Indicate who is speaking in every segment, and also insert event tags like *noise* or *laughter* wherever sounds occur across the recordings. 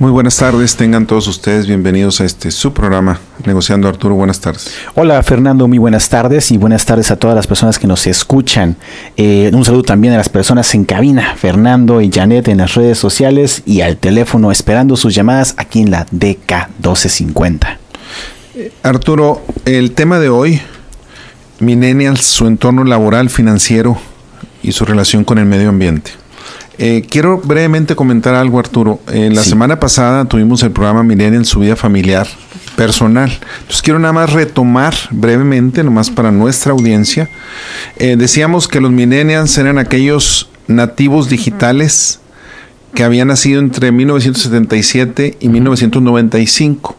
Speaker 1: Muy buenas tardes, tengan todos ustedes bienvenidos a este su programa, Negociando Arturo, buenas tardes.
Speaker 2: Hola Fernando, muy buenas tardes y buenas tardes a todas las personas que nos escuchan. Eh, un saludo también a las personas en cabina, Fernando y Janet en las redes sociales y al teléfono esperando sus llamadas aquí en la DK 1250.
Speaker 1: Arturo, el tema de hoy, Millennials, su entorno laboral, financiero y su relación con el medio ambiente. Eh, quiero brevemente comentar algo, Arturo. En la semana pasada tuvimos el programa Millennial, su vida familiar personal. Entonces quiero nada más retomar brevemente, nomás para nuestra audiencia. Eh, decíamos que los millennials eran aquellos nativos digitales que habían nacido entre 1977 y 1995.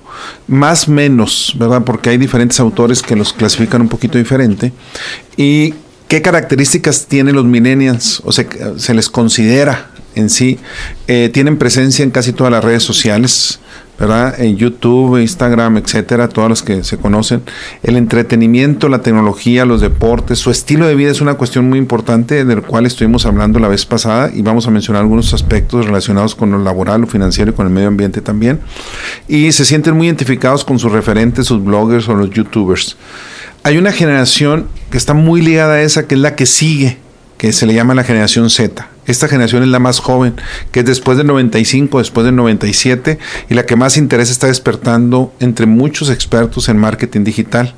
Speaker 1: Más menos, ¿verdad? Porque hay diferentes autores que los clasifican un poquito diferente. Y ¿Qué características tienen los millennials? O sea, se les considera en sí. Eh, tienen presencia en casi todas las redes sociales, ¿verdad? En YouTube, Instagram, etcétera, todas las que se conocen. El entretenimiento, la tecnología, los deportes, su estilo de vida es una cuestión muy importante del cual estuvimos hablando la vez pasada y vamos a mencionar algunos aspectos relacionados con lo laboral, lo financiero y con el medio ambiente también. Y se sienten muy identificados con sus referentes, sus bloggers o los youtubers hay una generación que está muy ligada a esa, que es la que sigue, que se le llama la generación Z. Esta generación es la más joven, que es después del 95, después del 97, y la que más interés está despertando entre muchos expertos en marketing digital,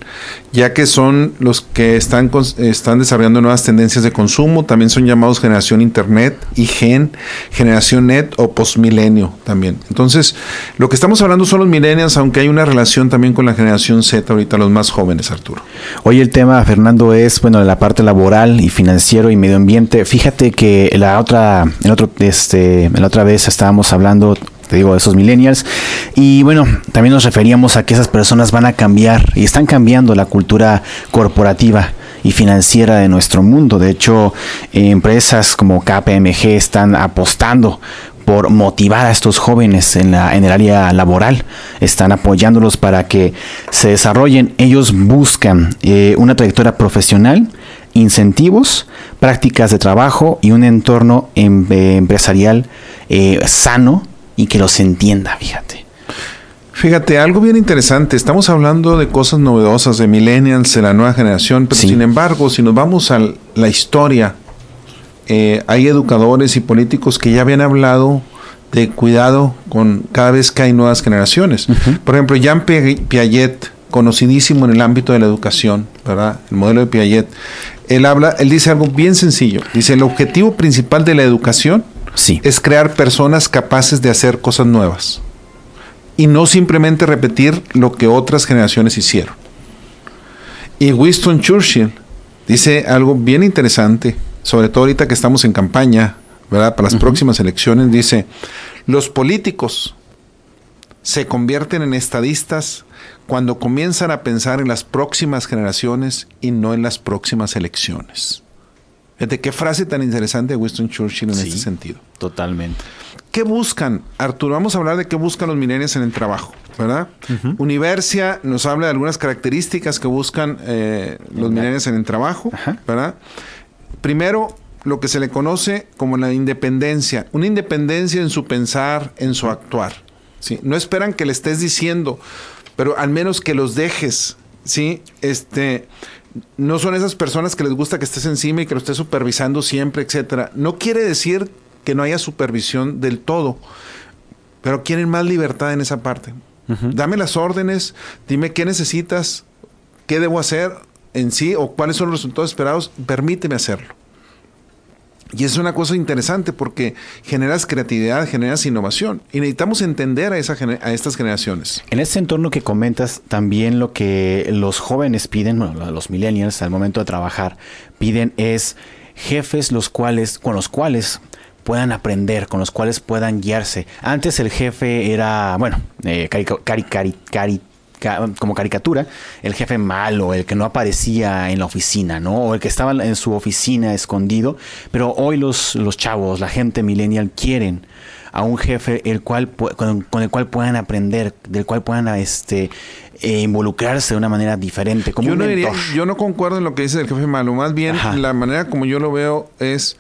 Speaker 1: ya que son los que están, están desarrollando nuevas tendencias de consumo, también son llamados generación Internet y Gen, generación Net o postmilenio también. Entonces, lo que estamos hablando son los millennials, aunque hay una relación también con la generación Z, ahorita los más jóvenes, Arturo.
Speaker 2: Hoy el tema, Fernando, es, bueno, la parte laboral y financiero y medio ambiente. Fíjate que la otra, en otro, este, la otra vez estábamos hablando digo, esos millennials. Y bueno, también nos referíamos a que esas personas van a cambiar y están cambiando la cultura corporativa y financiera de nuestro mundo. De hecho, empresas como KPMG están apostando por motivar a estos jóvenes en, la, en el área laboral. Están apoyándolos para que se desarrollen. Ellos buscan eh, una trayectoria profesional incentivos, prácticas de trabajo y un entorno em, eh, empresarial eh, sano y que los entienda, fíjate.
Speaker 1: Fíjate, algo bien interesante, estamos hablando de cosas novedosas, de millennials, de la nueva generación, pero sin embargo, si nos vamos a la historia, eh, hay educadores y políticos que ya habían hablado de cuidado con cada vez que hay nuevas generaciones. Por ejemplo, Jean Piaget, conocidísimo en el ámbito de la educación, ¿verdad? El modelo de Piaget, él habla, él dice algo bien sencillo. Dice, el objetivo principal de la educación sí. es crear personas capaces de hacer cosas nuevas y no simplemente repetir lo que otras generaciones hicieron. Y Winston Churchill dice algo bien interesante, sobre todo ahorita que estamos en campaña, ¿verdad? Para las próximas elecciones, dice, los políticos se convierten en estadistas cuando comienzan a pensar en las próximas generaciones y no en las próximas elecciones. Fíjate qué frase tan interesante de Winston Churchill en este sentido.
Speaker 2: Totalmente.
Speaker 1: ¿Qué buscan, Arturo? Vamos a hablar de qué buscan los millennials en el trabajo, ¿verdad? Universia nos habla de algunas características que buscan eh, los millennials en el trabajo, ¿verdad? Primero, lo que se le conoce como la independencia, una independencia en su pensar, en su actuar. ¿sí? No esperan que le estés diciendo, pero al menos que los dejes, ¿sí? Este, no son esas personas que les gusta que estés encima y que lo estés supervisando siempre, etcétera. No quiere decir que no haya supervisión del todo, pero quieren más libertad en esa parte. Dame las órdenes, dime qué necesitas, qué debo hacer en sí o cuáles son los resultados esperados, permíteme hacerlo. Y es una cosa interesante porque generas creatividad, generas innovación y necesitamos entender a, esa, a estas generaciones.
Speaker 2: En ese entorno que comentas, también lo que los jóvenes piden, bueno, los millennials al momento de trabajar, piden es jefes los cuales, con los cuales puedan aprender, con los cuales puedan guiarse. Antes el jefe era, bueno, eh, cari, cari, como caricatura, el jefe malo, el que no aparecía en la oficina, ¿no? O el que estaba en su oficina escondido. Pero hoy los, los chavos, la gente millennial quieren a un jefe el cual con, el cual puedan aprender, del cual puedan este eh, involucrarse de una manera diferente. Como
Speaker 1: yo, no yo no concuerdo en lo que dice el jefe malo, más bien la manera como yo lo veo es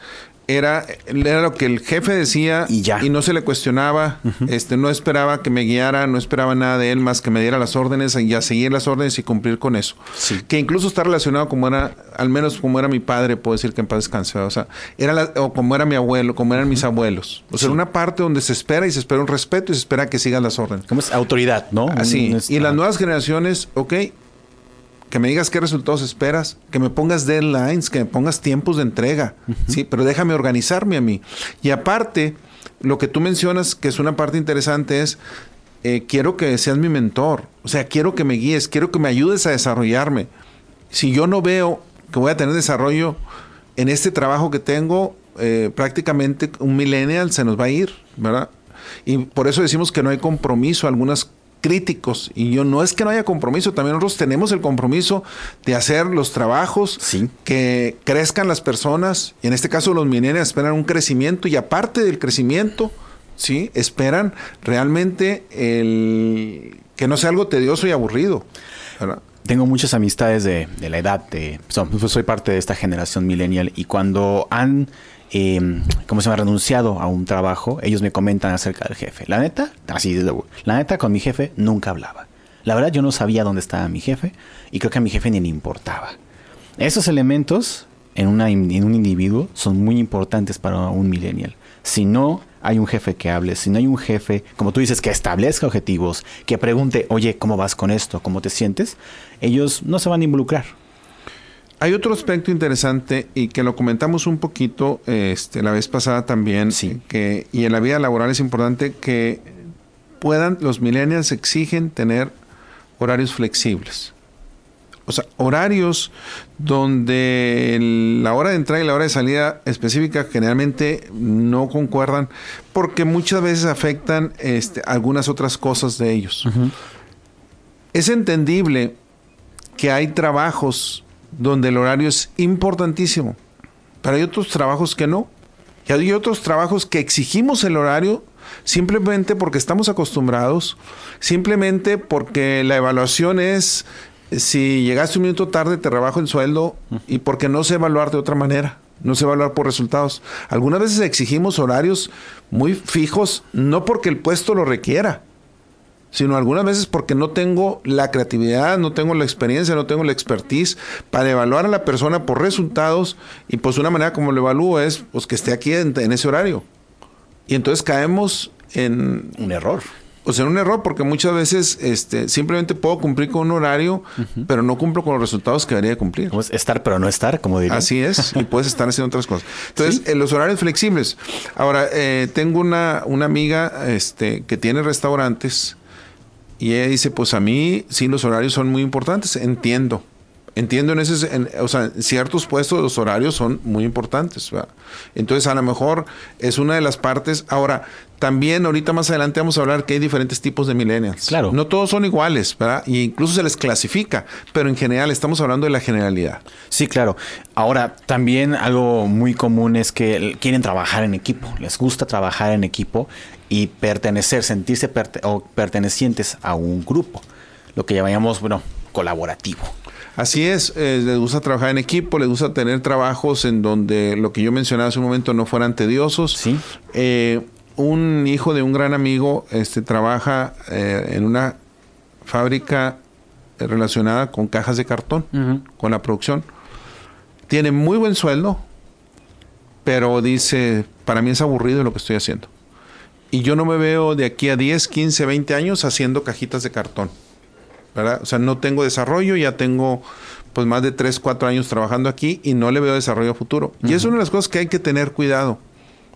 Speaker 1: era, era lo que el jefe decía
Speaker 2: Y ya.
Speaker 1: no se le cuestionaba, este, no esperaba que me guiara, no esperaba nada de él más que me diera las órdenes y a seguir las órdenes y cumplir con eso.
Speaker 2: Sí.
Speaker 1: Que incluso está relacionado como era, al menos como era mi padre, puedo decir que en paz descanse, o sea, era la- o como era mi abuelo, como eran mis abuelos. O sea,
Speaker 2: Sí.
Speaker 1: una parte donde se espera y se espera un respeto y se espera que sigan las órdenes.
Speaker 2: ¿Cómo es? Autoridad, ¿no?
Speaker 1: Así. Y las nuevas generaciones, ok, que me digas qué resultados esperas, que me pongas deadlines, que me pongas tiempos de entrega, sí, pero déjame organizarme a mí. Y aparte, lo que tú mencionas, que es una parte interesante, es eh, quiero que seas mi mentor, o sea, quiero que me guíes, quiero que me ayudes a desarrollarme. Si yo no veo que voy a tener desarrollo en este trabajo que tengo, eh, prácticamente un millennial se nos va a ir, ¿verdad? Y por eso decimos que no hay compromiso, algunos críticos, y yo no es que no haya compromiso, también nosotros tenemos el compromiso de hacer los trabajos
Speaker 2: Sí.
Speaker 1: que crezcan las personas, y en este caso los millennials esperan un crecimiento, y aparte del crecimiento, ¿sí? Esperan realmente el que no sea algo tedioso y aburrido, ¿verdad?
Speaker 2: Tengo muchas amistades de, de la edad, de, soy parte de esta generación millennial y cuando han, eh, ¿cómo se llama?, renunciado a un trabajo, ellos me comentan acerca del jefe. La neta, así la neta con mi jefe nunca hablaba. La verdad yo no sabía dónde estaba mi jefe y creo que a mi jefe ni le importaba. Esos elementos en, una, en un individuo son muy importantes para un millennial. Si no hay un jefe que hable, si no hay un jefe, como tú dices, que establezca objetivos, que pregunte, oye, ¿cómo vas con esto? ¿Cómo te sientes? Ellos no se van a involucrar.
Speaker 1: Hay otro aspecto interesante y que lo comentamos un poquito este, la vez pasada también,
Speaker 2: Sí.
Speaker 1: que, y en la vida laboral es importante que puedan, los millennials exigen tener horarios flexibles. O sea, horarios donde el- la hora de entrada y la hora de salida específica generalmente no concuerdan porque muchas veces afectan este, algunas otras cosas de ellos. Es entendible que hay trabajos donde el horario es importantísimo, pero hay otros trabajos que no. Y hay otros trabajos que exigimos el horario simplemente porque estamos acostumbrados, simplemente porque la evaluación es si llegaste un minuto tarde te rebajo el sueldo y porque no sé evaluar de otra manera, no sé evaluar por resultados. Algunas veces exigimos horarios muy fijos, no porque el puesto lo requiera, sino algunas veces porque no tengo la creatividad, no tengo la experiencia, no tengo la expertise para evaluar a la persona por resultados y pues una manera como lo evalúo es pues que esté aquí en, en ese horario. Y entonces caemos en,
Speaker 2: Un error.
Speaker 1: o sea, en un error porque muchas veces este, simplemente puedo cumplir con un horario, pero no cumplo con los resultados que debería cumplir.
Speaker 2: Estar pero no estar, como diría.
Speaker 1: Así es, y *laughs* puedes estar haciendo otras cosas. Entonces, eh, los horarios flexibles. Ahora, eh, tengo una, una amiga este, que tiene restaurantes y ella dice, pues a mí sí los horarios son muy importantes, entiendo. Entiendo en ese, en- o sea, en ciertos puestos los horarios son muy importantes. ¿verdad? Entonces, a lo mejor es una de las partes. Ahora, también ahorita más adelante vamos a hablar que hay diferentes tipos de millennials.
Speaker 2: Claro.
Speaker 1: No todos son iguales, ¿verdad? Y incluso se les clasifica, pero en general estamos hablando de la generalidad.
Speaker 2: Sí, claro. Ahora, también algo muy común es que quieren trabajar en equipo, les gusta trabajar en equipo y pertenecer, sentirse perte- o pertenecientes a un grupo, lo que llamamos, bueno, colaborativo.
Speaker 1: Así es, eh, les gusta trabajar en equipo, les gusta tener trabajos en donde lo que yo mencionaba hace un momento no fueran tediosos.
Speaker 2: Sí.
Speaker 1: Eh, un hijo de un gran amigo este, trabaja eh, en una fábrica relacionada con cajas de cartón, con la producción. Tiene muy buen sueldo, pero dice, para mí es aburrido lo que estoy haciendo. Y yo no me veo de aquí a 10, 15, 20 años haciendo cajitas de cartón. ¿verdad? O sea, no tengo desarrollo, ya tengo pues más de 3, 4 años trabajando aquí y no le veo desarrollo a futuro. Y es una de las cosas que hay que tener cuidado.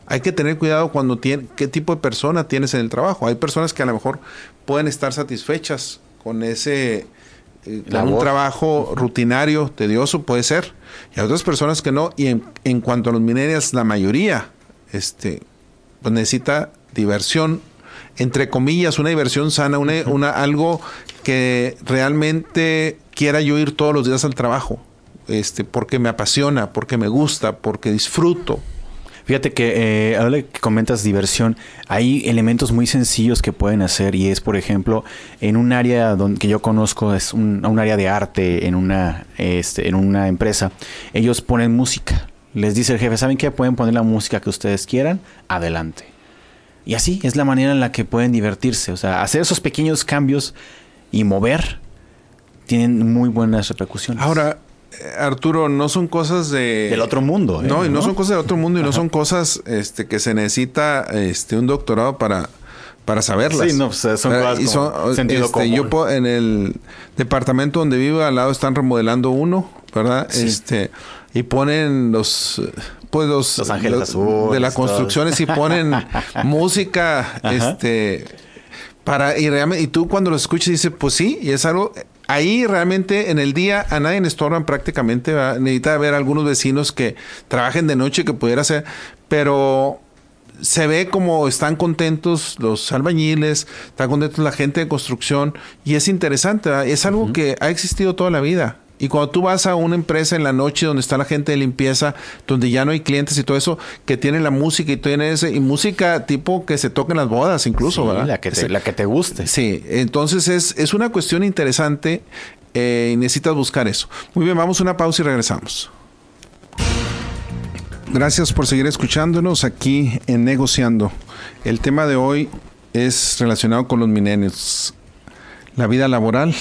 Speaker 1: Hay que tener cuidado cuando tiene, qué tipo de persona tienes en el trabajo. Hay personas que a lo mejor pueden estar satisfechas con ese eh, con un
Speaker 2: Labor.
Speaker 1: trabajo rutinario, tedioso, puede ser. Y hay otras personas que no. Y en, en cuanto a los millennials, la mayoría este, pues necesita diversión, entre comillas, una diversión sana, una, una, algo que realmente quiera yo ir todos los días al trabajo, este, porque me apasiona, porque me gusta, porque disfruto.
Speaker 2: Fíjate que eh, ahora que comentas diversión, hay elementos muy sencillos que pueden hacer y es, por ejemplo, en un área donde, que yo conozco, es un, un área de arte en una, este, en una empresa, ellos ponen música. Les dice el jefe, ¿saben qué? Pueden poner la música que ustedes quieran, adelante. Y así es la manera en la que pueden divertirse. O sea, hacer esos pequeños cambios y mover tienen muy buenas repercusiones.
Speaker 1: Ahora, eh, Arturo, no son cosas de...
Speaker 2: Del otro mundo.
Speaker 1: ¿eh? No, y no, son cosas del otro mundo y no son cosas este, que se necesita este, un doctorado para, para saberlas.
Speaker 2: Sí, no, son cosas
Speaker 1: como sentido este, Yo en el departamento donde vivo al lado están remodelando uno, ¿verdad? Este y ponen los pues los,
Speaker 2: ángeles
Speaker 1: de las construcciones y ponen *laughs* música este para y realmente y tú cuando lo escuchas dices, pues sí, y es algo ahí realmente en el día a nadie le estorban prácticamente, necesita haber algunos vecinos que trabajen de noche que pudiera ser, pero se ve como están contentos los albañiles, están contentos la gente de construcción y es interesante, es algo que ha existido toda la vida. Y cuando tú vas a una empresa en la noche donde está la gente de limpieza, donde ya no hay clientes y todo eso, que tienen la música y tienen ese, y música tipo que se toca en las bodas incluso, ¿verdad?
Speaker 2: La que, te, la que te guste.
Speaker 1: Sí, entonces es, es una cuestión interesante eh, y necesitas buscar eso. Muy bien, vamos a una pausa y regresamos. Gracias por seguir escuchándonos aquí en Negociando. El tema de hoy es relacionado con los milenios, la vida laboral,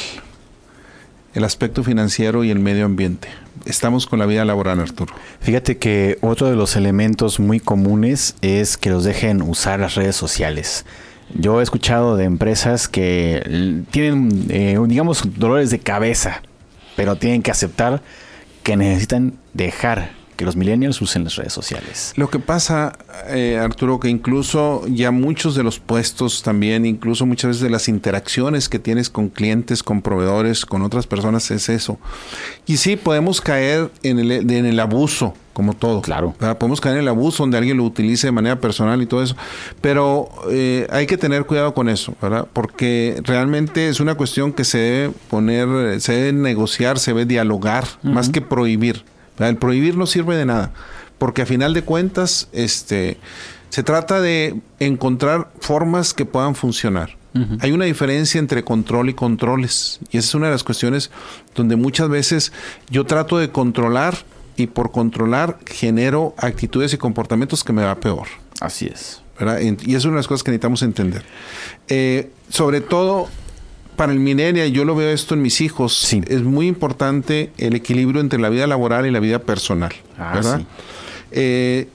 Speaker 1: el aspecto financiero y el medio ambiente. Estamos con la vida laboral, Arturo.
Speaker 2: Fíjate que otro de los elementos muy comunes es que los dejen usar las redes sociales. Yo he escuchado de empresas que tienen, eh, digamos, dolores de cabeza, pero tienen que aceptar que necesitan dejar que los millennials usen las redes sociales.
Speaker 1: Lo que pasa, eh, Arturo, que incluso ya muchos de los puestos también, incluso muchas veces de las interacciones que tienes con clientes, con proveedores, con otras personas, es eso. Y sí, podemos caer en el, en el abuso, como todo.
Speaker 2: Claro.
Speaker 1: Podemos caer en el abuso donde alguien lo utilice de manera personal y todo eso. Pero eh, hay que tener cuidado con eso, ¿verdad? Porque realmente es una cuestión que se debe poner, se debe negociar, se debe dialogar, más que prohibir. El prohibir no sirve de nada, porque a final de cuentas, este, se trata de encontrar formas que puedan funcionar. Hay una diferencia entre control y controles, y esa es una de las cuestiones donde muchas veces yo trato de controlar y por controlar genero actitudes y comportamientos que me va peor.
Speaker 2: Así es.
Speaker 1: Y es una de las cosas que necesitamos entender. Eh, sobre todo para el millennial, yo lo veo esto en mis hijos, es muy importante el equilibrio entre la vida laboral y la vida personal. Ah, ¿verdad? Eh,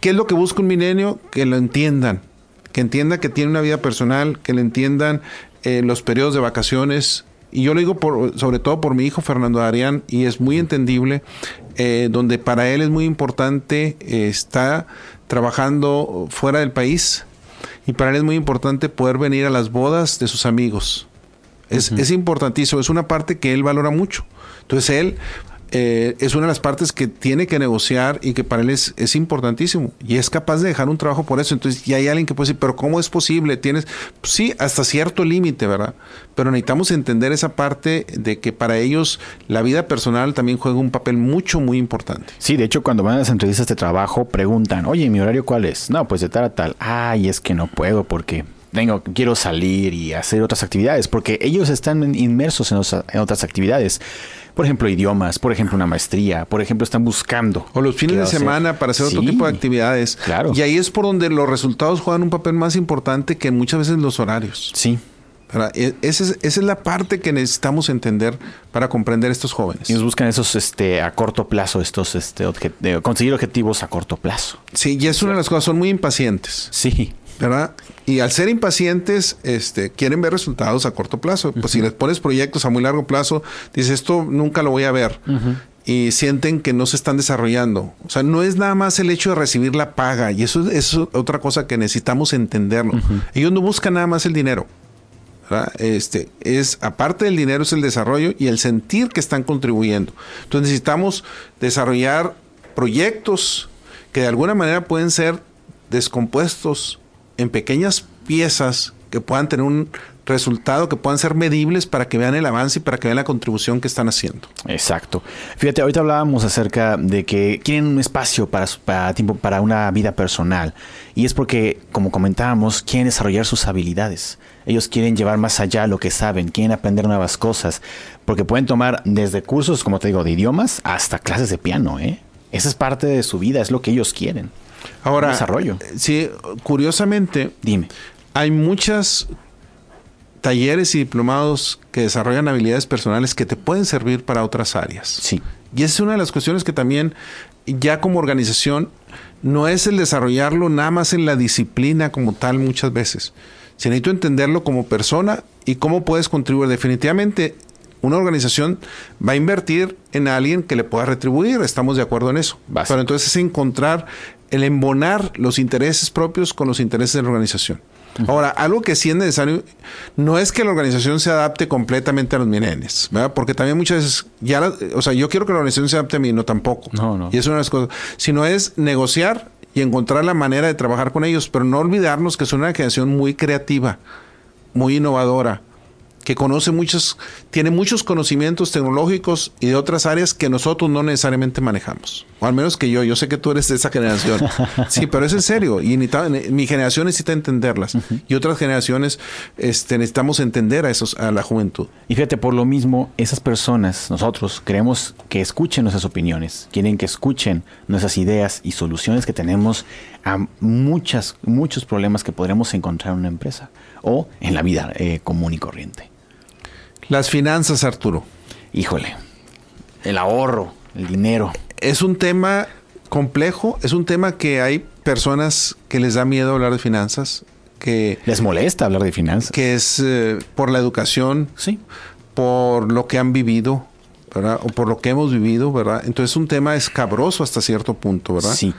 Speaker 1: ¿Qué es lo que busca un milenio? Que lo entiendan, que entienda que tiene una vida personal, que le entiendan eh, los periodos de vacaciones. Y yo lo digo por, sobre todo por mi hijo Fernando Arián, y es muy entendible, eh, donde para él es muy importante estar trabajando fuera del país, y para él es muy importante poder venir a las bodas de sus amigos. Es, es importantísimo, es una parte que él valora mucho. Entonces él eh, es una de las partes que tiene que negociar y que para él es, es, importantísimo. Y es capaz de dejar un trabajo por eso. Entonces ya hay alguien que puede decir, pero ¿cómo es posible? Tienes, pues sí, hasta cierto límite, ¿verdad? Pero necesitamos entender esa parte de que para ellos la vida personal también juega un papel mucho, muy importante.
Speaker 2: Sí, de hecho cuando van a las entrevistas de trabajo preguntan, oye, ¿mi horario cuál es? No, pues de tal a tal. Ay, es que no puedo porque tengo, quiero salir y hacer otras actividades, porque ellos están inmersos en, otras actividades. Por ejemplo, idiomas, por ejemplo, una maestría, por ejemplo, están buscando.
Speaker 1: O los fines de semana para hacer otro tipo de actividades.
Speaker 2: Claro.
Speaker 1: Y ahí es por donde los resultados juegan un papel más importante que muchas veces los horarios.
Speaker 2: Sí.
Speaker 1: E, esa es, esa es, la parte que necesitamos entender para comprender estos jóvenes.
Speaker 2: Y nos buscan esos este, a corto plazo, estos este, conseguir objetivos a corto plazo.
Speaker 1: Sí, y es una de las cosas, son muy impacientes.
Speaker 2: Sí.
Speaker 1: ¿Verdad? Y al ser impacientes, este, quieren ver resultados a corto plazo. Pues si les pones proyectos a muy largo plazo, dices, esto nunca lo voy a ver. Y sienten que no se están desarrollando. O sea, no es nada más el hecho de recibir la paga. Y eso, es otra cosa que necesitamos entenderlo. Ellos no buscan nada más el dinero. Este, es aparte del dinero es el desarrollo y el sentir que están contribuyendo. Entonces necesitamos desarrollar proyectos que de alguna manera pueden ser descompuestos en pequeñas piezas que puedan tener un resultado, que puedan ser medibles para que vean el avance y para que vean la contribución que están haciendo.
Speaker 2: Exacto. Fíjate, ahorita hablábamos acerca de que quieren un espacio para, para, tiempo, para una vida personal. Y es porque, como comentábamos, quieren desarrollar sus habilidades. Ellos quieren llevar más allá lo que saben, quieren aprender nuevas cosas. Porque pueden tomar desde cursos, como te digo, de idiomas hasta clases de piano, ¿eh? Esa es parte de su vida, es lo que ellos quieren.
Speaker 1: Ahora,
Speaker 2: desarrollo.
Speaker 1: Sí, curiosamente,
Speaker 2: dime.
Speaker 1: Hay muchas talleres y diplomados que desarrollan habilidades personales que te pueden servir para otras áreas.
Speaker 2: Sí.
Speaker 1: Y esa es una de las cuestiones que también ya como organización no es el desarrollarlo nada más en la disciplina como tal muchas veces. Si necesito entenderlo como persona y cómo puedes contribuir. Definitivamente una organización va a invertir en alguien que le pueda retribuir, estamos de acuerdo en eso. Pero entonces es encontrar el embonar los intereses propios con los intereses de la organización. Ahora, algo que sí es necesario no es que la organización se adapte completamente a los milenios, ¿verdad? Porque también muchas veces, ya, o sea, yo quiero que la organización se adapte a mí, no tampoco.
Speaker 2: No, no.
Speaker 1: Y es una de las cosas. Sino es negociar y encontrar la manera de trabajar con ellos, pero no olvidarnos que son una generación muy creativa, muy innovadora, que conoce muchos, tiene muchos conocimientos tecnológicos y de otras áreas que nosotros no necesariamente manejamos. O al menos que yo, yo sé que tú eres de esa generación. *laughs* Sí, pero es en serio. Y mi generación necesita entenderlas. Y otras generaciones este, necesitamos entender a, esos, a la juventud.
Speaker 2: Y fíjate, por lo mismo, esas personas, nosotros, queremos que escuchen nuestras opiniones, quieren que escuchen nuestras ideas y soluciones que tenemos a muchas, muchos problemas que podremos encontrar en una empresa o en la vida eh, común y corriente.
Speaker 1: Las finanzas, Arturo.
Speaker 2: Híjole, el ahorro, el dinero.
Speaker 1: Es un tema complejo, es un tema que hay personas que les da miedo hablar de finanzas, que...
Speaker 2: Les molesta hablar de finanzas.
Speaker 1: Que es eh, por la educación,
Speaker 2: sí.
Speaker 1: por lo que han vivido, ¿verdad? O por lo que hemos vivido, ¿verdad? Entonces es un tema escabroso hasta cierto punto, ¿verdad?
Speaker 2: Sí.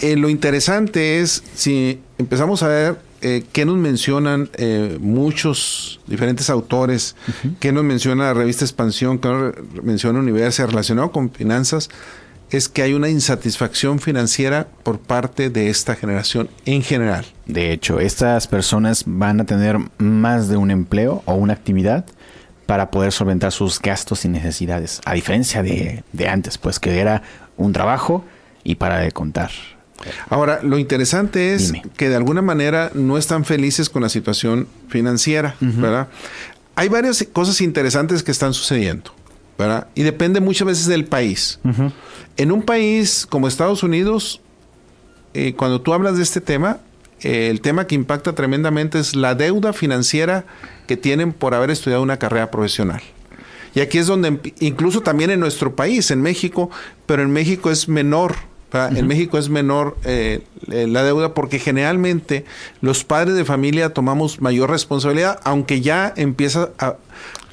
Speaker 1: Eh, lo interesante es, si empezamos a ver eh, qué nos mencionan eh, muchos diferentes autores, qué nos menciona la revista Expansión, qué nos menciona Universo relacionado con finanzas, es que hay una insatisfacción financiera por parte de esta generación en general.
Speaker 2: De hecho, estas personas van a tener más de un empleo o una actividad para poder solventar sus gastos y necesidades, a diferencia de, de antes, pues que era un trabajo y para de contar.
Speaker 1: Ahora, lo interesante es que de alguna manera no están felices con la situación financiera, ¿verdad? Hay varias cosas interesantes que están sucediendo, ¿verdad? Y depende muchas veces del país. En un país como Estados Unidos, eh, cuando tú hablas de este tema, eh, el tema que impacta tremendamente es la deuda financiera que tienen por haber estudiado una carrera profesional. Y aquí es donde, incluso también en nuestro país, en México, pero en México es menor en México es menor eh, eh, la deuda porque generalmente los padres de familia tomamos mayor responsabilidad, aunque ya empieza a,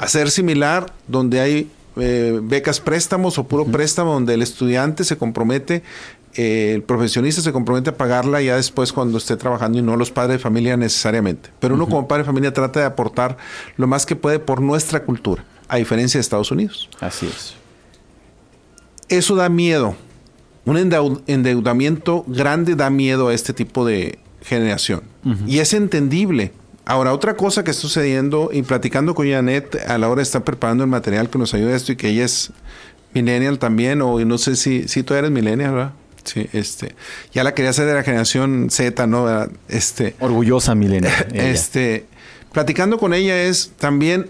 Speaker 1: ser similar donde hay eh, becas préstamos o puro préstamo donde el estudiante se compromete el profesionista se compromete a pagarla ya después cuando esté trabajando y no los padres de familia necesariamente. Pero uno como padre de familia trata de aportar lo más que puede por nuestra cultura, a diferencia de Estados Unidos.
Speaker 2: Así es.
Speaker 1: Eso da miedo un endeudamiento grande da miedo a este tipo de generación. Y es entendible. Ahora, otra cosa que está sucediendo, y platicando con Janet a la hora de estar preparando el material que nos ayuda a esto, y que ella es millennial también, o no sé si, si tú eres millennial, ¿verdad? Sí, este, ya la quería hacer de la generación Z, ¿no? Este,
Speaker 2: Orgullosa millennial. *laughs*
Speaker 1: este, platicando con ella es también,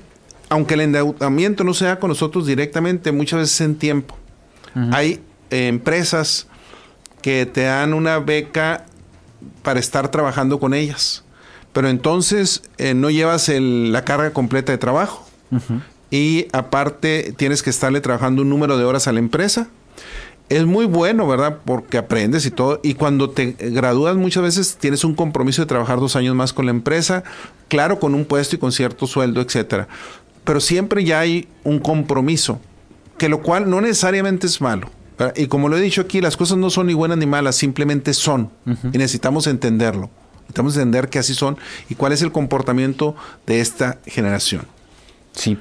Speaker 1: aunque el endeudamiento no sea con nosotros directamente, muchas veces en tiempo. Hay empresas que te dan una beca para estar trabajando con ellas. Pero entonces eh, no llevas la carga completa de trabajo. Y aparte tienes que estarle trabajando un número de horas a la empresa. Es muy bueno, ¿verdad? Porque aprendes y todo. Y cuando te gradúas muchas veces tienes un compromiso de trabajar dos años más con la empresa. Claro, con un puesto y con cierto sueldo, etcétera. Pero siempre ya hay un compromiso. Que lo cual no necesariamente es malo. Y como lo he dicho aquí, las cosas no son ni buenas ni malas, simplemente son. Y necesitamos entenderlo. Necesitamos entender que así son y cuál es el comportamiento de esta generación.
Speaker 2: Sí.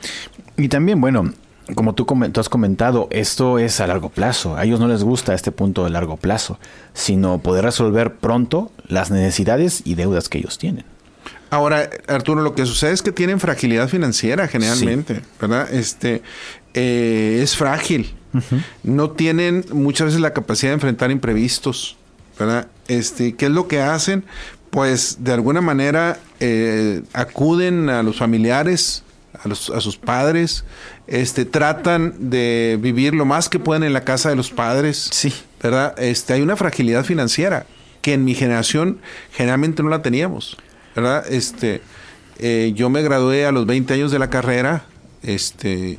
Speaker 2: Y también, bueno, como tú, has comentado, esto es a largo plazo. A ellos no les gusta este punto de largo plazo, sino poder resolver pronto las necesidades y deudas que ellos tienen.
Speaker 1: Ahora, Arturo, lo que sucede es que tienen fragilidad financiera generalmente, ¿verdad? Este eh, es frágil no tienen muchas veces la capacidad de enfrentar imprevistos, ¿verdad? Este, ¿Qué es lo que hacen? Pues de alguna manera eh, acuden a los familiares, a, los, a sus padres, este, tratan de vivir lo más que pueden en la casa de los padres.
Speaker 2: Sí.
Speaker 1: ¿Verdad? Este, hay una fragilidad financiera que en mi generación generalmente no la teníamos. ¿Verdad? Este, eh, yo me gradué a los 20 años de la carrera. Este,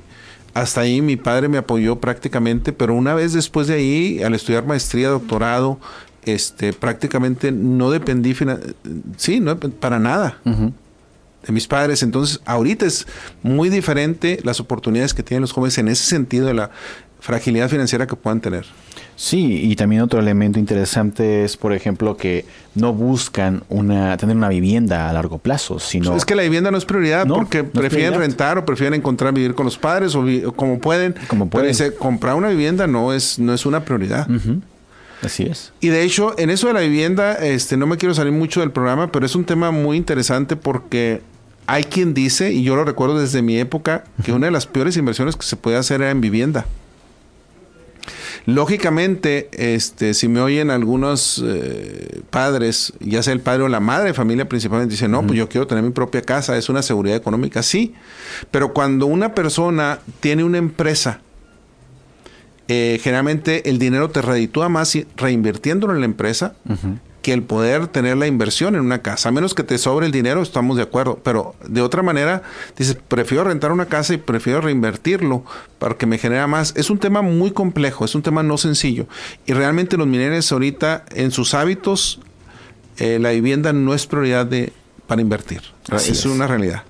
Speaker 1: hasta ahí mi padre me apoyó prácticamente, pero una vez después de ahí, al estudiar maestría, doctorado, este, prácticamente no dependí, sí, no, para nada de mis padres. Entonces, ahorita es muy diferente las oportunidades que tienen los jóvenes en ese sentido de la fragilidad financiera que puedan tener.
Speaker 2: Sí, y también otro elemento interesante es, por ejemplo, que no buscan una tener una vivienda a largo plazo, sino...
Speaker 1: es que la vivienda no es prioridad porque prefieren rentar o prefieren encontrar vivir con los padres o, como pueden.
Speaker 2: Como pueden.
Speaker 1: Pero dice, comprar una vivienda no es, no es una prioridad.
Speaker 2: Así es.
Speaker 1: Y de hecho, en eso de la vivienda, este, no me quiero salir mucho del programa, pero es un tema muy interesante porque hay quien dice, y yo lo recuerdo desde mi época, que una de las peores inversiones que se puede hacer era en vivienda. Lógicamente, este, si me oyen algunos eh, padres, ya sea el padre o la madre de familia principalmente, dicen, no, pues yo quiero tener mi propia casa, es una seguridad económica, sí, pero cuando una persona tiene una empresa, eh, generalmente el dinero te reditúa más reinvirtiéndolo en la empresa que el poder tener la inversión en una casa. A menos que te sobre el dinero, estamos de acuerdo. Pero de otra manera, dices, prefiero rentar una casa y prefiero reinvertirlo para que me genera más. Es un tema muy complejo, es un tema no sencillo. Y realmente los mineros ahorita, en sus hábitos, eh, la vivienda no es prioridad de, para invertir. es una realidad.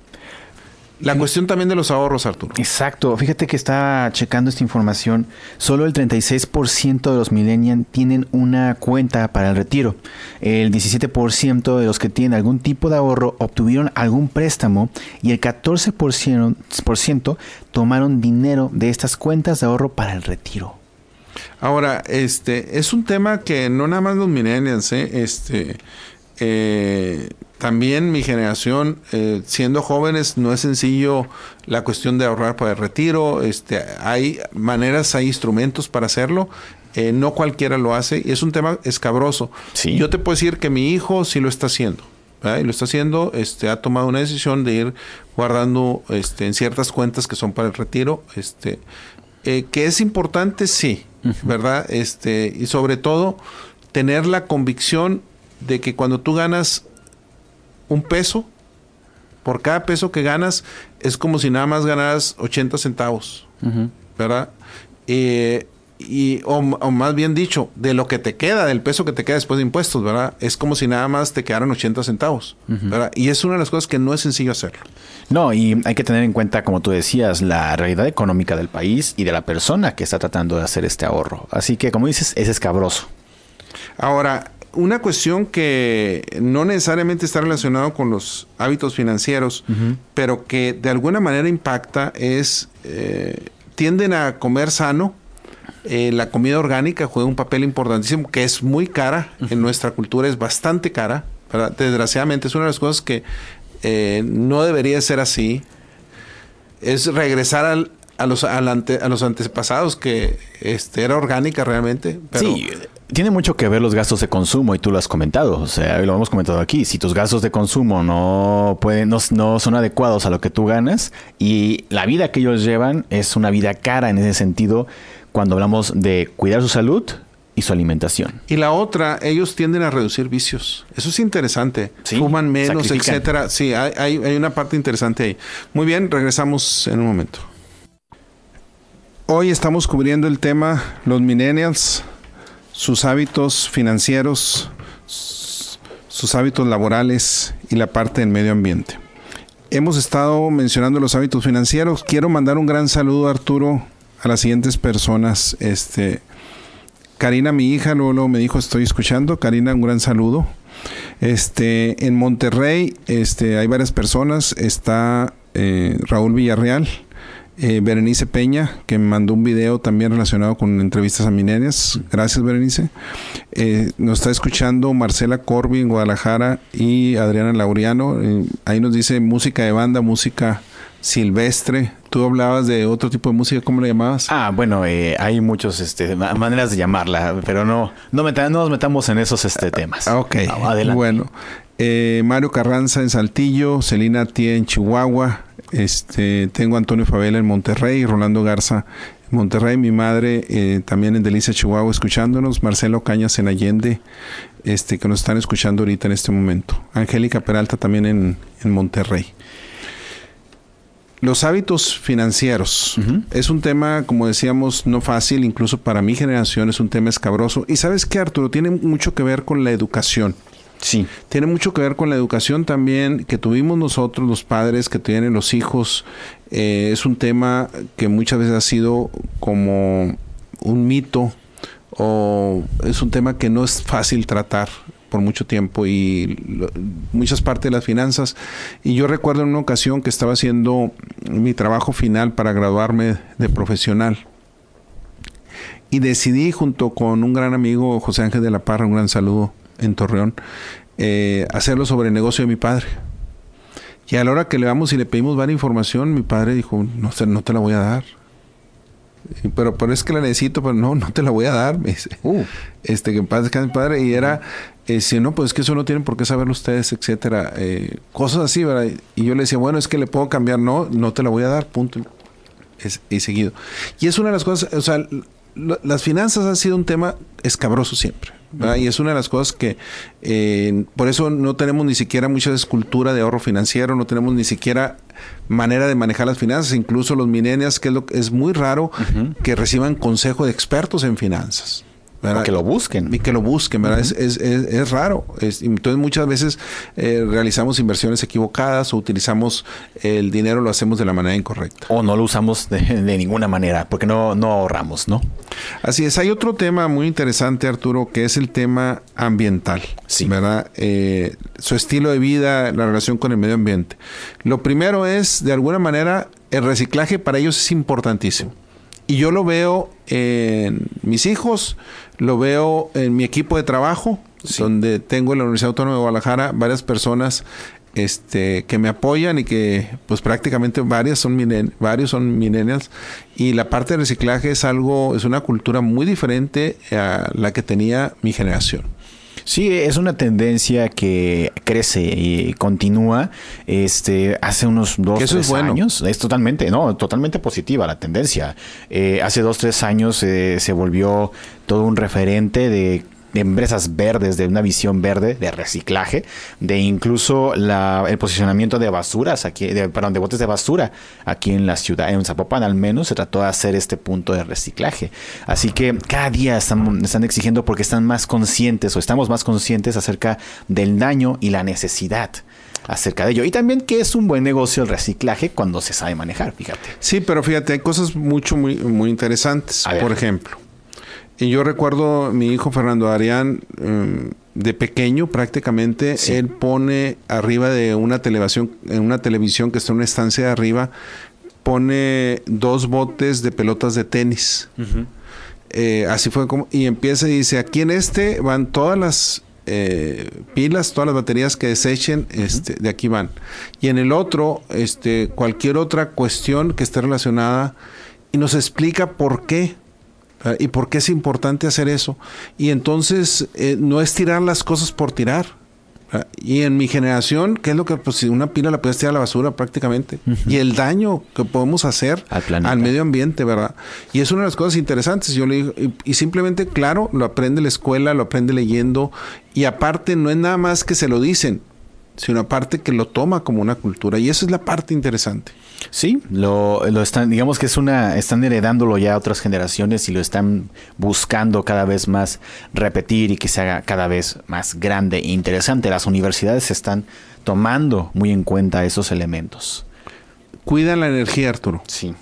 Speaker 1: La cuestión también de los ahorros, Arturo.
Speaker 2: Exacto. Fíjate que estaba checando esta información. Solo el 36% de los millennials tienen una cuenta para el retiro. El 17% de los que tienen algún tipo de ahorro obtuvieron algún préstamo y el 14% tomaron dinero de estas cuentas de ahorro para el retiro.
Speaker 1: Ahora, este es un tema que no nada más los millennials, ¿eh? este eh, también mi generación, eh, siendo jóvenes, no es sencillo la cuestión de ahorrar para el retiro. Este, hay maneras, hay instrumentos para hacerlo. Eh, no cualquiera lo hace y es un tema escabroso. Yo te puedo decir que mi hijo sí lo está haciendo. Y lo está haciendo, este, ha tomado una decisión de ir guardando este, en ciertas cuentas que son para el retiro. Este, eh, que es importante, sí, ¿verdad? Este, y sobre todo, tener la convicción de que cuando tú ganas un peso, por cada peso que ganas, es como si nada más ganaras 80 centavos, ¿verdad? Eh, y, o, más bien dicho, de lo que te queda, del peso que te queda después de impuestos, ¿verdad? Es como si nada más te quedaran 80 centavos, ¿verdad? Y es una de las cosas que no es sencillo hacerlo.
Speaker 2: No, y hay que tener en cuenta, como tú decías, la realidad económica del país y de la persona que está tratando de hacer este ahorro. Así que, como dices, es escabroso.
Speaker 1: Ahora, una cuestión que no necesariamente está relacionado con los hábitos financieros, pero que de alguna manera impacta es, eh, tienden a comer sano. Eh, la comida orgánica juega un papel importantísimo, que es muy cara en nuestra cultura, es bastante cara. Desgraciadamente es una de las cosas que eh, no debería ser así. Es regresar al, a los, a los antepasados que este, era orgánica realmente.
Speaker 2: sí, tiene mucho que ver los gastos de consumo y tú lo has comentado, o sea, lo hemos comentado aquí, si tus gastos de consumo no pueden no, no, son adecuados a lo que tú ganas y la vida que ellos llevan es una vida cara en ese sentido cuando hablamos de cuidar su salud y su alimentación.
Speaker 1: Y la otra, ellos tienden a reducir vicios. Eso es interesante. Fuman menos, etcétera. Sí, hay, hay, hay una parte interesante ahí. Muy bien, regresamos en un momento. Hoy estamos cubriendo el tema los millennials sus hábitos financieros, sus hábitos laborales y la parte del medio ambiente. Hemos estado mencionando los hábitos financieros. Quiero mandar un gran saludo, Arturo, a las siguientes personas. Este, Karina, mi hija, luego, me dijo, estoy escuchando. Karina, un gran saludo. Este, en Monterrey, este, hay varias personas. Está eh, Raúl Villarreal, eh, Berenice Peña, que me mandó un video también relacionado con entrevistas a minerias. Gracias, Berenice. Eh, nos está escuchando Marcela Corby en Guadalajara y Adriana Laureano. Eh, ahí nos dice música de banda, música silvestre. Tú hablabas de otro tipo de música, ¿cómo la llamabas?
Speaker 2: Ah, bueno, hay muchas este, maneras de llamarla, pero no, no, nos metamos en esos este, temas.
Speaker 1: Ah, ok, adelante. Bueno, Mario Carranza en Saltillo, Celina Tía en Chihuahua, Este, tengo a Antonio Favela en Monterrey, Rolando Garza en Monterrey, mi madre eh, también en Delicia, Chihuahua, escuchándonos, Marcelo Cañas en Allende, este, que nos están escuchando ahorita en este momento. Angélica Peralta también en, en Monterrey. Los hábitos financieros es un tema, como decíamos, no fácil, incluso para mi generación es un tema escabroso. Y sabes qué, Arturo, tiene mucho que ver con la educación.
Speaker 2: Sí.
Speaker 1: Tiene mucho que ver con la educación también que tuvimos nosotros, los padres, que tienen los hijos. Eh, es un tema que muchas veces ha sido como un mito o es un tema que no es fácil tratar por mucho tiempo y muchas partes de las finanzas. Y yo recuerdo en una ocasión que estaba haciendo mi trabajo final para graduarme de profesional. Y decidí junto con un gran amigo, José Ángel de la Parra, un gran saludo en Torreón, eh, hacerlo sobre el negocio de mi padre. Y a la hora que le vamos y le pedimos varias información, mi padre dijo, no, no te la voy a dar. Pero, pero es que la necesito, pero no, no te la voy a dar. Me dice. Uh. Este, que en paz mi padre. Y era, eh, si no, pues es que eso no tienen por qué saberlo ustedes, etcétera. Eh, cosas así, ¿verdad? Y yo le decía, bueno, es que le puedo cambiar, no, no te la voy a dar, punto. Es, y seguido. Y es una de las cosas, o sea, las finanzas han sido un tema escabroso siempre. Y es una de las cosas que eh, por eso no tenemos ni siquiera mucha escultura de ahorro financiero, no tenemos ni siquiera manera de manejar las finanzas, incluso los millennials, que es, lo, es muy raro que reciban consejo de expertos en finanzas
Speaker 2: que lo busquen.
Speaker 1: Y que lo busquen, ¿verdad? es, es, es, raro. entonces muchas veces eh, realizamos inversiones equivocadas o utilizamos el dinero, lo hacemos de la manera incorrecta.
Speaker 2: O no lo usamos de, ninguna manera, porque no, no ahorramos, ¿no?
Speaker 1: Así es. Hay otro tema muy interesante, Arturo, que es el tema ambiental. Sí. ¿Verdad? Eh, su estilo de vida, la relación con el medio ambiente. Lo primero es, de alguna manera, el reciclaje para ellos es importantísimo. Y yo lo veo en mis hijos, lo veo en mi equipo de trabajo, donde tengo en la Universidad Autónoma de Guadalajara varias personas este, que me apoyan y que pues prácticamente varias son varios son millennials y la parte de reciclaje es algo, es una cultura muy diferente a la que tenía mi generación.
Speaker 2: Sí, es una tendencia que crece y continúa. Este, hace unos dos, tres años, es totalmente, no, totalmente positiva la tendencia. Eh, hace dos, tres años eh, se volvió todo un referente de empresas verdes, de una visión verde, de reciclaje, de incluso la, el posicionamiento de basuras aquí, de, perdón, de botes de basura aquí en la ciudad, en Zapopan al menos, se trató de hacer este punto de reciclaje. Así que cada día están, están exigiendo porque están más conscientes o estamos más conscientes acerca del daño y la necesidad acerca de ello. Y también que es un buen negocio el reciclaje cuando se sabe manejar, fíjate.
Speaker 1: Sí, pero fíjate, hay cosas mucho, muy, muy interesantes. Por ejemplo, y yo recuerdo mi hijo Fernando Arián, em, de pequeño prácticamente, él pone arriba de una televisión, en una televisión que está en una estancia de arriba, pone dos botes de pelotas de tenis. Eh, así fue como, y empieza y dice, aquí en este van todas las eh, pilas, todas las baterías que desechen, este, de aquí van. Y en el otro, este, cualquier otra cuestión que esté relacionada, y nos explica por qué ¿Y por qué es importante hacer eso? Y entonces eh, no es tirar las cosas por tirar. Y en mi generación, ¿qué es lo que, pues si una pila la puedes tirar a la basura prácticamente? Y el daño que podemos hacer al, medio ambiente, ¿verdad? Y es una de las cosas interesantes. Yo le digo, y, simplemente, claro, lo aprende la escuela, lo aprende leyendo. Y aparte, no es nada más que se lo dicen, sino aparte que lo toma como una cultura. Y esa es la parte interesante.
Speaker 2: Sí, lo, lo, están, digamos que es una, están heredándolo ya a otras generaciones y lo están buscando cada vez más repetir y que se haga cada vez más grande e interesante. Las universidades están tomando muy en cuenta esos elementos.
Speaker 1: Cuida la energía, Arturo.
Speaker 2: Sí.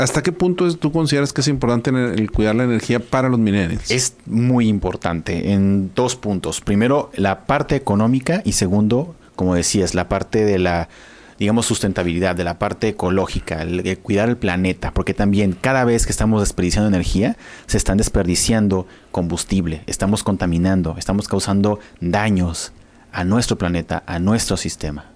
Speaker 1: ¿Hasta qué punto tú consideras que es importante el, cuidar la energía para los millennials?
Speaker 2: Es muy importante en dos puntos. Primero, la parte económica y segundo, como decías, la parte de la digamos, sustentabilidad, de la parte ecológica, de cuidar el planeta, porque también cada vez que estamos desperdiciando energía, se están desperdiciando combustible, estamos contaminando, estamos causando daños a nuestro planeta, a nuestro sistema.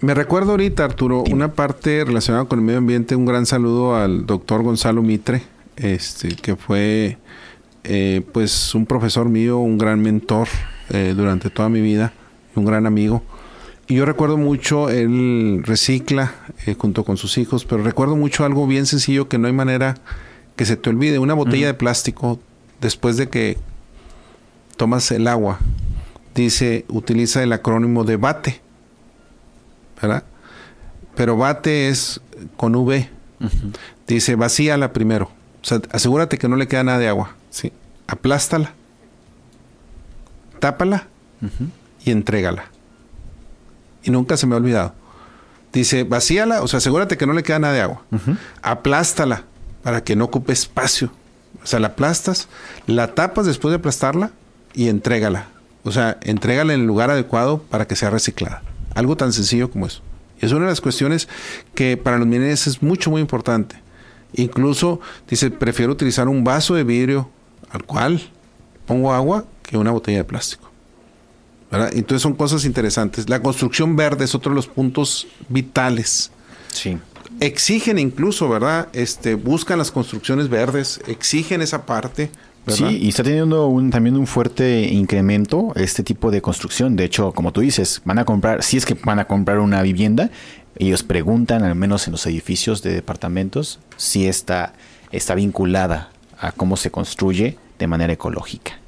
Speaker 1: Me recuerdo ahorita, Arturo, una parte relacionada con el medio ambiente. Un gran saludo al doctor Gonzalo Mitre, este, que fue eh, pues un profesor mío, un gran mentor eh, durante toda mi vida, un gran amigo. Y yo recuerdo mucho, él recicla eh, junto con sus hijos, pero recuerdo mucho algo bien sencillo que no hay manera que se te olvide. Una botella de plástico, después de que tomas el agua, dice, utiliza el acrónimo de BATE, ¿verdad? Pero BATE es con V. Dice, vacíala primero. O sea, asegúrate que no le queda nada de agua. ¿sí? Aplástala, tápala y entrégala. Y nunca se me ha olvidado. Dice, vacíala, o sea, asegúrate que no le queda nada de agua. Aplástala para que no ocupe espacio. O sea, la aplastas, la tapas después de aplastarla y entrégala. O sea, entrégala en el lugar adecuado para que sea reciclada. Algo tan sencillo como eso. Y es una de las cuestiones que para los mineros es mucho, muy importante. Incluso dice, prefiero utilizar un vaso de vidrio al cual pongo agua que una botella de plástico. Entonces son cosas interesantes. La construcción verde es otro de los puntos vitales.
Speaker 2: Sí.
Speaker 1: Exigen incluso, ¿verdad? Este, buscan las construcciones verdes, exigen esa parte.
Speaker 2: Sí, y está teniendo un, también un fuerte incremento este tipo de construcción. De hecho, como tú dices, van a comprar, si es que van a comprar una vivienda, ellos preguntan, al menos en los edificios de departamentos, si está, está vinculada a cómo se construye de manera ecológica.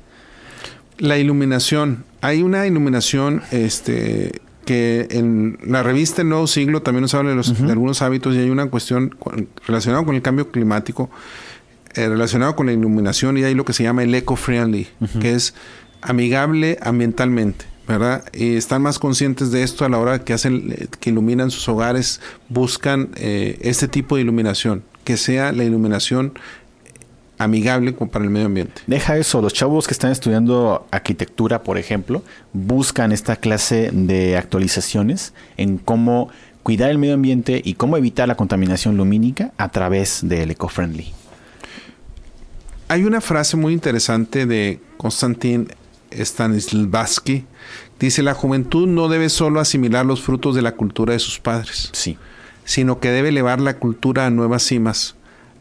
Speaker 1: La iluminación. Hay una iluminación este, que en la revista El Nuevo Siglo también nos habla de, los, de algunos hábitos y hay una cuestión relacionada con el cambio climático, eh, relacionado con la iluminación y hay lo que se llama el eco-friendly, que es amigable ambientalmente. ¿verdad? Y están más conscientes de esto a la hora que hacen, que iluminan sus hogares, buscan eh, este tipo de iluminación, que sea la iluminación amigable para el medio ambiente.
Speaker 2: Deja eso, los chavos que están estudiando arquitectura, por ejemplo, buscan esta clase de actualizaciones en cómo cuidar el medio ambiente y cómo evitar la contaminación lumínica a través del eco-friendly.
Speaker 1: Hay una frase muy interesante de Konstantin Stanislavski. Dice, la juventud no debe solo asimilar los frutos de la cultura de sus padres,
Speaker 2: sí.
Speaker 1: sino que debe elevar la cultura a nuevas cimas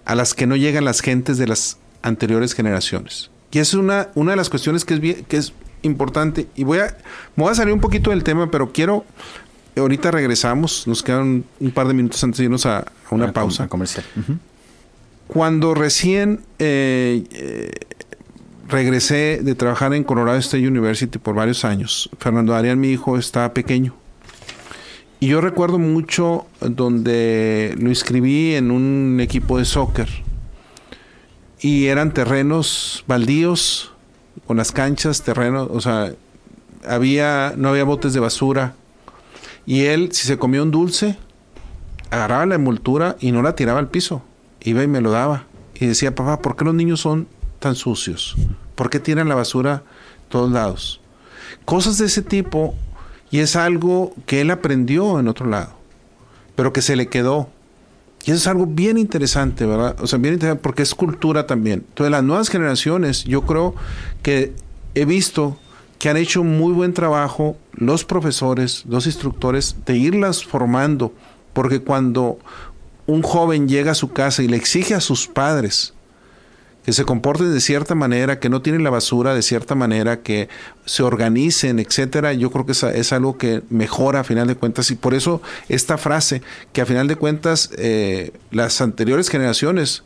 Speaker 1: a las que no llegan las gentes de las anteriores generaciones. Y es una, una de las cuestiones que es, que es importante. Y voy a, voy a salir un poquito del tema, pero quiero, ahorita regresamos, nos quedan un par de minutos antes de irnos a, una pausa.
Speaker 2: comercial.
Speaker 1: Cuando recién eh, eh, regresé de trabajar en Colorado State University por varios años, Fernando Arián, mi hijo, estaba pequeño. Y yo recuerdo mucho donde lo inscribí en un equipo de soccer. Y eran terrenos baldíos, con las canchas, terrenos, o sea, había, no había botes de basura. Y él, si se comía un dulce, agarraba la envoltura y no la tiraba al piso. Iba y me lo daba. Y decía, papá, ¿por qué los niños son tan sucios? ¿Por qué tiran la basura todos lados? Cosas de ese tipo y es algo que él aprendió en otro lado, pero que se le quedó. Y eso es algo bien interesante, ¿verdad? O sea, bien interesante porque es cultura también. Entonces, las nuevas generaciones, yo creo que he visto que han hecho muy buen trabajo los profesores, los instructores, de irlas formando, porque cuando un joven llega a su casa y le exige a sus padres que se comporten de cierta manera, que no tienen la basura de cierta manera, que se organicen, etcétera, yo creo que es, es algo que mejora a final de cuentas y por eso esta frase que a final de cuentas eh, las anteriores generaciones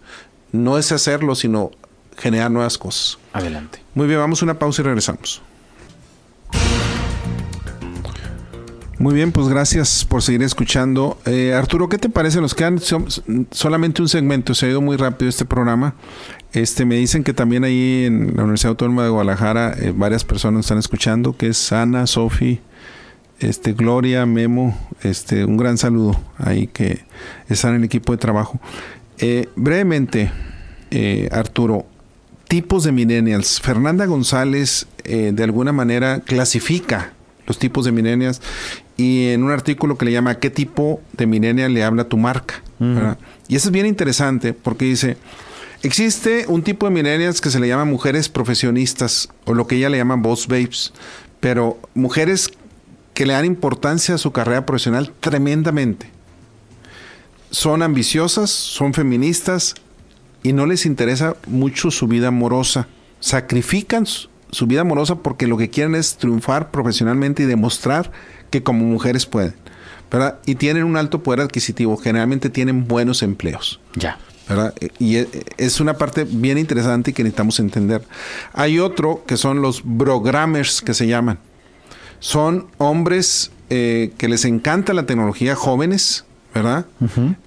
Speaker 1: no es hacerlo, sino generar nuevas cosas.
Speaker 2: Adelante.
Speaker 1: Muy bien, vamos a una pausa y regresamos. Muy bien, pues gracias por seguir escuchando. Eh, Arturo, ¿qué te parece? Nos quedan solamente un segmento, se ha ido muy rápido este programa. Este, me dicen que también ahí en la Universidad Autónoma de Guadalajara eh, varias personas están escuchando, que es Ana, Sofi, este, Gloria, Memo, este, un gran saludo ahí que están en el equipo de trabajo. Eh, brevemente, Arturo, tipos de millennials. Fernanda González de alguna manera clasifica los tipos de millennials y en un artículo que le llama ¿Qué tipo de millennial le habla tu marca? Y eso es bien interesante porque dice, existe un tipo de millennials que se le llama mujeres profesionistas o lo que ella le llama boss babes, pero mujeres que le dan importancia a su carrera profesional tremendamente. Son ambiciosas, son feministas y no les interesa mucho su vida amorosa. Sacrifican su vida amorosa porque lo que quieren es triunfar profesionalmente y demostrar que como mujeres pueden. ¿verdad? Y tienen un alto poder adquisitivo, generalmente tienen buenos empleos.
Speaker 2: Ya.
Speaker 1: ¿verdad? Y e, es una parte bien interesante y que necesitamos entender. Hay otro que son los programmers que se llaman. Son hombres eh, que les encanta la tecnología, jóvenes, ¿verdad?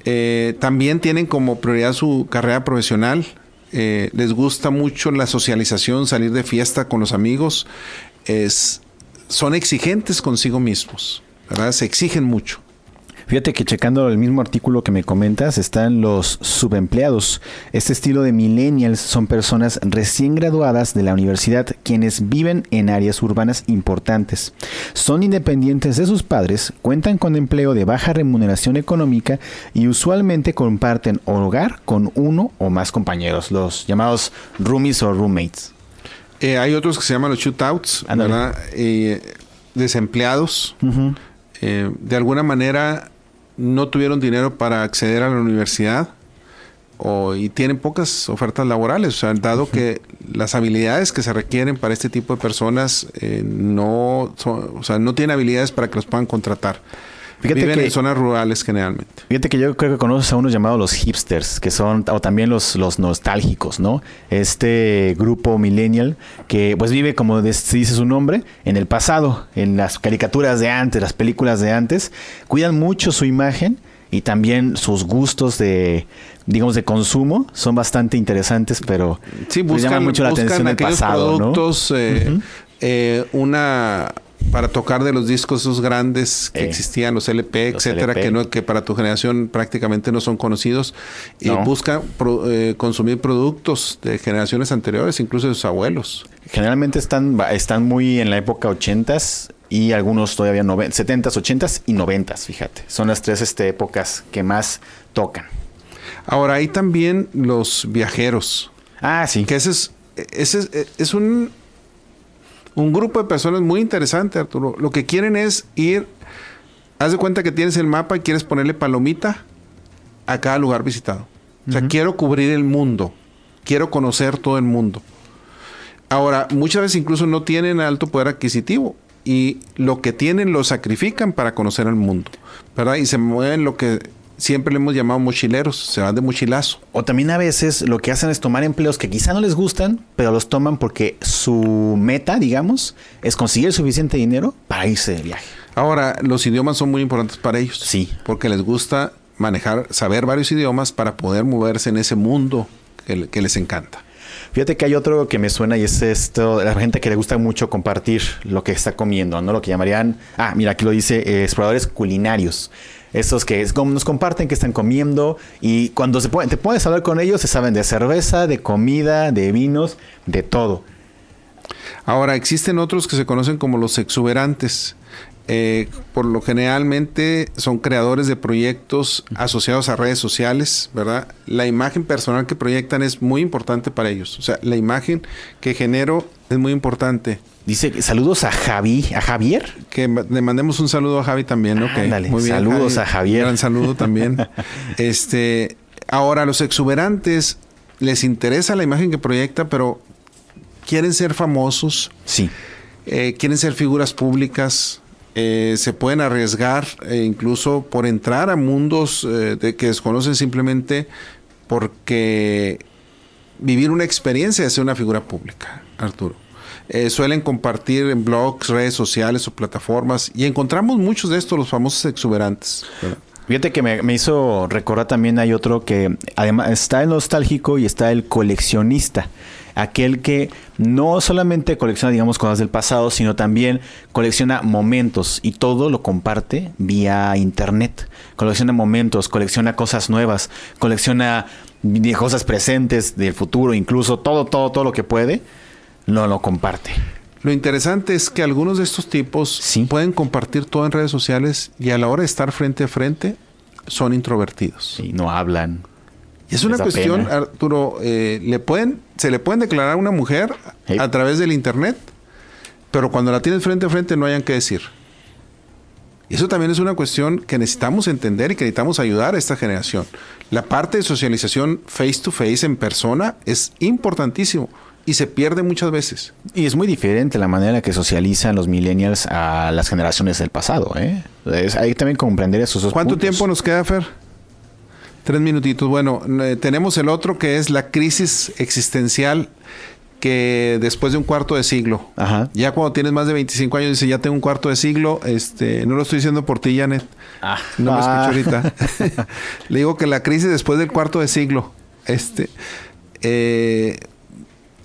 Speaker 1: Eh, también tienen como prioridad su carrera profesional. Eh, les gusta mucho la socialización, salir de fiesta con los amigos. Es, son exigentes consigo mismos, ¿verdad? Se exigen mucho.
Speaker 2: Fíjate que checando el mismo artículo que me comentas, están los subempleados. Este estilo de millennials son personas recién graduadas de la universidad quienes viven en áreas urbanas importantes. Son independientes de sus padres, cuentan con empleo de baja remuneración económica y usualmente comparten hogar con uno o más compañeros, los llamados roomies o roommates.
Speaker 1: Eh, hay otros que se llaman los shootouts, ¿verdad? Eh, desempleados. Eh, de alguna manera no tuvieron dinero para acceder a la universidad o, y tienen pocas ofertas laborales. O sea, dado que las habilidades que se requieren para este tipo de personas eh, no, o sea, no tienen habilidades para que los puedan contratar. Fíjate Viven que, en zonas rurales generalmente.
Speaker 2: Fíjate que yo creo que conoces a unos llamados los hipsters, que son, o también los, los nostálgicos, ¿no? Este grupo millennial que pues vive, como dice su nombre, en el pasado, en las caricaturas de antes, las películas de antes, cuidan mucho su imagen y también sus gustos de digamos de consumo son bastante interesantes pero
Speaker 1: sí buscan mucho la atención del pasado productos eh, eh, una para tocar de los discos esos grandes que existían, los LP, etcétera, que no que para tu generación prácticamente no son conocidos y busca eh, consumir productos de generaciones anteriores, incluso de sus abuelos.
Speaker 2: Generalmente están están muy en la época 80s y algunos todavía 70s, 80s y 90s, fíjate. Son las tres este, épocas que más tocan.
Speaker 1: Ahora hay también los viajeros.
Speaker 2: Ah, sí.
Speaker 1: Que ese es ese es un un grupo de personas muy interesante, Arturo. Lo que quieren es ir, haz de cuenta que tienes el mapa y quieres ponerle palomita a cada lugar visitado. O sea, quiero cubrir el mundo, quiero conocer todo el mundo. Ahora, muchas veces incluso no tienen alto poder adquisitivo y lo que tienen lo sacrifican para conocer el mundo, ¿verdad? Y se mueven lo que siempre le hemos llamado mochileros, se van de mochilazo.
Speaker 2: O también a veces lo que hacen es tomar empleos que quizá no les gustan, pero los toman porque su meta, digamos, es conseguir suficiente dinero para irse de viaje.
Speaker 1: Ahora, los idiomas son muy importantes para ellos.
Speaker 2: Sí.
Speaker 1: Porque les gusta manejar, saber varios idiomas para poder moverse en ese mundo que, les encanta.
Speaker 2: Fíjate que hay otro que me suena y es esto, la gente que le gusta mucho compartir lo que está comiendo, ¿no? Lo que llamarían, ah, mira, aquí lo dice, eh, exploradores culinarios. Estos que nos comparten que están comiendo y cuando se pueden, te puedes hablar con ellos, se saben de cerveza, de comida, de vinos, de todo.
Speaker 1: Ahora, existen otros que se conocen como los exuberantes. Eh, por lo generalmente son creadores de proyectos asociados a redes sociales, ¿verdad? La imagen personal que proyectan es muy importante para ellos. O sea, la imagen que genero es muy importante.
Speaker 2: Dice saludos a Javi, a Javier.
Speaker 1: Que le mandemos un saludo a Javi también,
Speaker 2: bien, saludos a Javier.
Speaker 1: Un gran saludo también. *laughs* este, ahora los exuberantes les interesa la imagen que proyecta, pero quieren ser famosos.
Speaker 2: Sí.
Speaker 1: Eh, quieren ser figuras públicas. Eh, se pueden arriesgar eh, incluso por entrar a mundos de que desconocen simplemente porque vivir una experiencia de ser una figura pública, Arturo. suelen compartir en blogs, redes sociales o plataformas y encontramos muchos de estos, los famosos exuberantes.
Speaker 2: Fíjate que me, hizo recordar también hay otro que además está el nostálgico y está el coleccionista. Aquel que no solamente colecciona, digamos, cosas del pasado, sino también colecciona momentos y todo lo comparte vía internet. Colecciona momentos, colecciona cosas nuevas, colecciona cosas presentes del futuro, incluso todo, todo, todo lo que puede, no lo comparte.
Speaker 1: Lo interesante es que algunos de estos tipos pueden compartir todo en redes sociales y a la hora de estar frente a frente son introvertidos.
Speaker 2: Y no hablan.
Speaker 1: Y es una cuestión, Arturo, eh, le pueden, se le pueden declarar a una mujer a través del internet, pero cuando la tienes frente a frente no hayan que decir. Y eso también es una cuestión que necesitamos entender y que necesitamos ayudar a esta generación. La parte de socialización face to face en persona es importantísimo y se pierde muchas veces.
Speaker 2: Y es muy diferente la manera que socializan los millennials a las generaciones del pasado. ¿eh? hay que también comprender esos dos
Speaker 1: ¿Cuánto tiempo nos queda, Fer? Tres minutitos. Bueno, eh, tenemos el otro que es la crisis existencial que después de un cuarto de siglo.
Speaker 2: Ajá.
Speaker 1: Ya cuando tienes más de 25 años, dice, ya tengo un cuarto de siglo. Este, no lo estoy diciendo por ti, Janet.
Speaker 2: Ah.
Speaker 1: No me
Speaker 2: Ah.
Speaker 1: escucho ahorita. *laughs* Le digo que la crisis después del cuarto de siglo. Este, eh,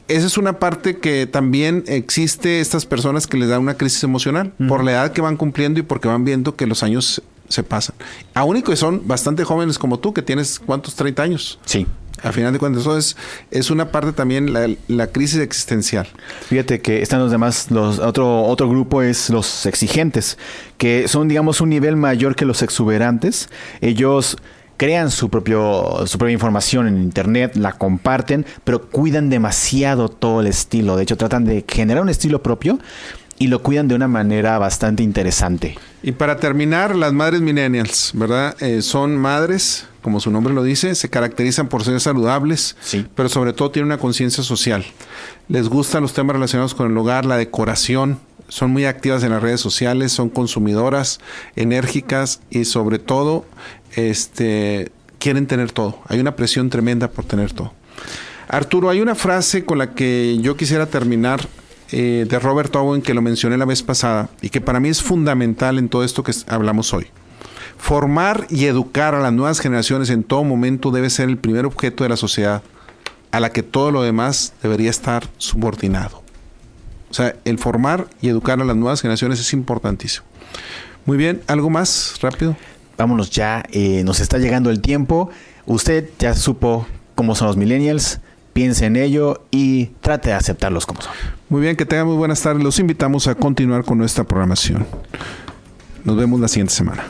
Speaker 1: esa es una parte que también existe estas personas que les da una crisis emocional por la edad que van cumpliendo y porque van viendo que los años se pasan. Aún que son bastante jóvenes como tú, que tienes cuántos 30 años.
Speaker 2: Sí.
Speaker 1: A final de cuentas, eso es, es una parte también la, la crisis existencial.
Speaker 2: Fíjate que están los demás, los otro otro grupo es los exigentes, que son digamos un nivel mayor que los exuberantes. Ellos crean su propio su propia información en internet, la comparten, pero cuidan demasiado todo el estilo. De hecho, tratan de generar un estilo propio y lo cuidan de una manera bastante interesante.
Speaker 1: Y para terminar, las madres millennials, ¿verdad? Eh, son madres, como su nombre lo dice, se caracterizan por ser saludables,
Speaker 2: Sí.
Speaker 1: pero sobre todo tienen una conciencia social. Les gustan los temas relacionados con el hogar, la decoración, son muy activas en las redes sociales, son consumidoras, enérgicas y sobre todo, este, quieren tener todo. Hay una presión tremenda por tener todo. Arturo, hay una frase con la que yo quisiera terminar eh, de Robert Owen que lo mencioné la vez pasada y que para mí es fundamental en todo esto que hablamos hoy. Formar y educar a las nuevas generaciones en todo momento debe ser el primer objeto de la sociedad a la que todo lo demás debería estar subordinado. O sea, el formar y educar a las nuevas generaciones es importantísimo. Muy bien, ¿algo más rápido?
Speaker 2: Vámonos ya, eh, nos está llegando el tiempo. Usted ya supo cómo son los millennials, piense en ello y trate de aceptarlos como son.
Speaker 1: Muy bien, que tengan muy buenas tardes. Los invitamos a continuar con nuestra programación. Nos vemos la siguiente semana.